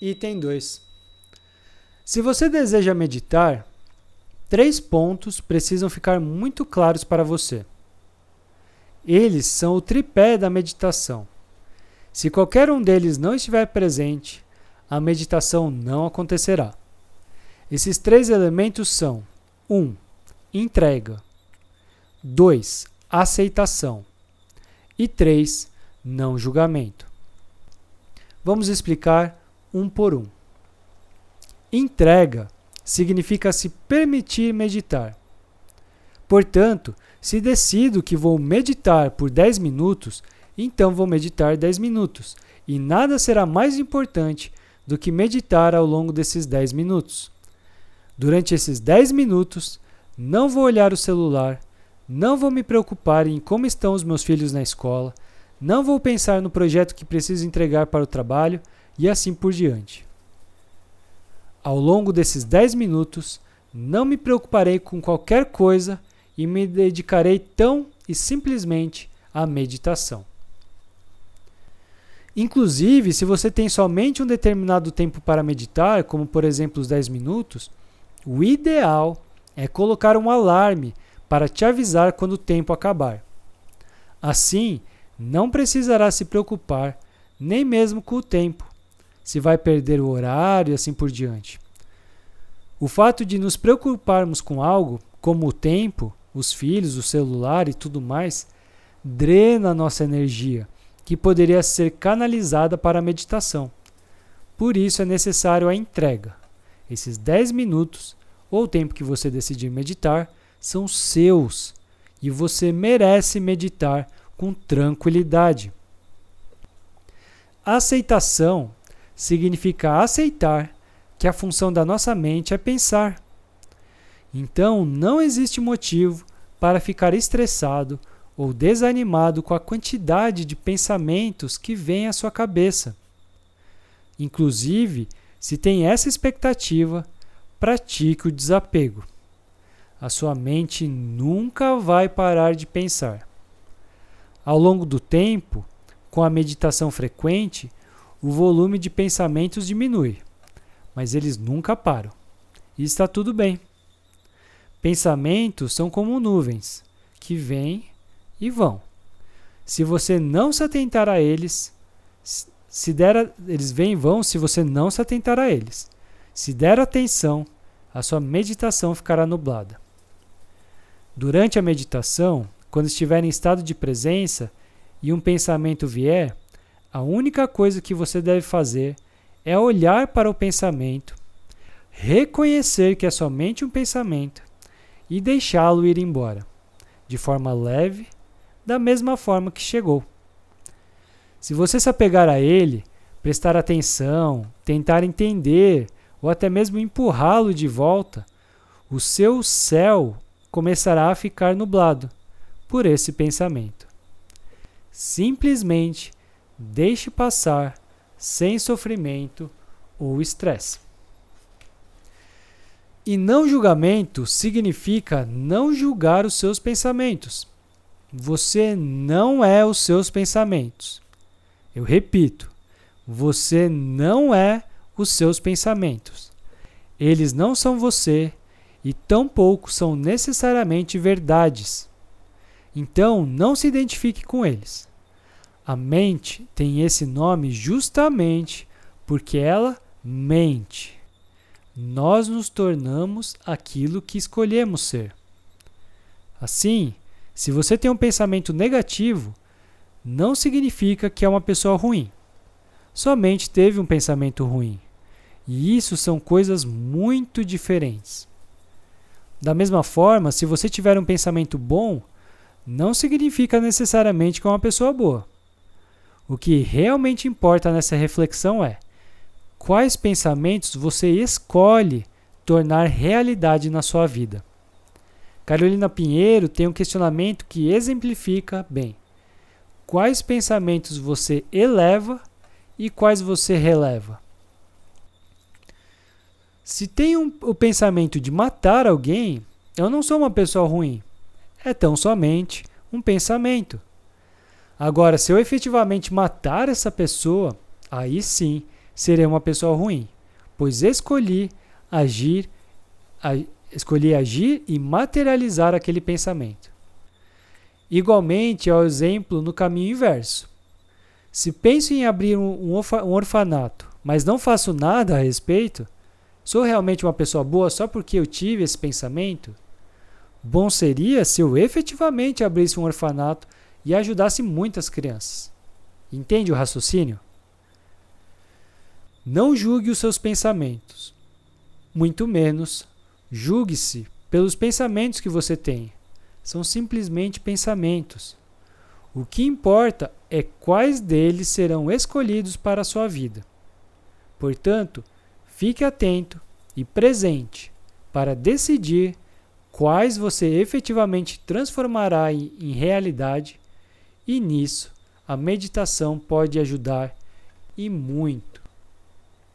Item 2. Se você deseja meditar, três pontos precisam ficar muito claros para você. Eles são o tripé da meditação. Se qualquer um deles não estiver presente, a meditação não acontecerá. Esses três elementos são: 1. Um, entrega. 2. Aceitação. E 3. Não julgamento. Vamos explicar um por um. Entrega significa se permitir meditar. Portanto, se decido que vou meditar por 10 minutos, então vou meditar 10 minutos, e nada será mais importante do que meditar ao longo desses 10 minutos. Durante esses 10 minutos, não vou olhar o celular, não vou me preocupar em como estão os meus filhos na escola, não vou pensar no projeto que preciso entregar para o trabalho e assim por diante. Ao longo desses 10 minutos, não me preocuparei com qualquer coisa e me dedicarei tão e simplesmente à meditação. Inclusive, se você tem somente um determinado tempo para meditar, como por exemplo os 10 minutos, o ideal é colocar um alarme para te avisar quando o tempo acabar. Assim, não precisará se preocupar nem mesmo com o tempo, se vai perder o horário e assim por diante. O fato de nos preocuparmos com algo, como o tempo, os filhos, o celular e tudo mais, drena nossa energia, que poderia ser canalizada para a meditação. Por isso é necessário a entrega. Esses 10 minutos, ou o tempo que você decidir meditar, são seus e você merece meditar com tranquilidade. Aceitação significa aceitar que a função da nossa mente é pensar. Então, não existe motivo para ficar estressado ou desanimado com a quantidade de pensamentos que vem à sua cabeça. Inclusive, se tem essa expectativa, pratique o desapego. A sua mente nunca vai parar de pensar. Ao longo do tempo, com a meditação frequente, o volume de pensamentos diminui, mas eles nunca param. E está tudo bem. Pensamentos são como nuvens, que vêm e vão. Se você não se atentar a eles, se der a, eles vêm e vão se você não se atentar a eles. Se der atenção, a sua meditação ficará nublada. Durante a meditação, quando estiver em estado de presença e um pensamento vier, a única coisa que você deve fazer é olhar para o pensamento, reconhecer que é somente um pensamento e deixá-lo ir embora, de forma leve, da mesma forma que chegou. Se você se apegar a ele, prestar atenção, tentar entender ou até mesmo empurrá-lo de volta, o seu céu começará a ficar nublado por esse pensamento. Simplesmente deixe passar sem sofrimento ou estresse. E não julgamento significa não julgar os seus pensamentos. Você não é os seus pensamentos. Eu repito, você não é os seus pensamentos. Eles não são você e tampouco são necessariamente verdades. Então, não se identifique com eles. A mente tem esse nome justamente porque ela mente nós nos tornamos aquilo que escolhemos ser. Assim, se você tem um pensamento negativo, não significa que é uma pessoa ruim. Somente teve um pensamento ruim. E isso são coisas muito diferentes. Da mesma forma, se você tiver um pensamento bom, não significa necessariamente que é uma pessoa boa. O que realmente importa nessa reflexão é Quais pensamentos você escolhe tornar realidade na sua vida? Carolina Pinheiro tem um questionamento que exemplifica bem. Quais pensamentos você eleva e quais você releva? Se tem um, o pensamento de matar alguém, eu não sou uma pessoa ruim. É tão somente um pensamento. Agora, se eu efetivamente matar essa pessoa, aí sim serei uma pessoa ruim, pois escolhi agir, a, escolhi agir e materializar aquele pensamento. Igualmente é o exemplo no caminho inverso. Se penso em abrir um, um orfanato, mas não faço nada a respeito, sou realmente uma pessoa boa só porque eu tive esse pensamento? Bom seria se eu efetivamente abrisse um orfanato e ajudasse muitas crianças. Entende o raciocínio? Não julgue os seus pensamentos. Muito menos julgue-se pelos pensamentos que você tem. São simplesmente pensamentos. O que importa é quais deles serão escolhidos para a sua vida. Portanto, fique atento e presente para decidir quais você efetivamente transformará em, realidade, e nisso a meditação pode ajudar e muito.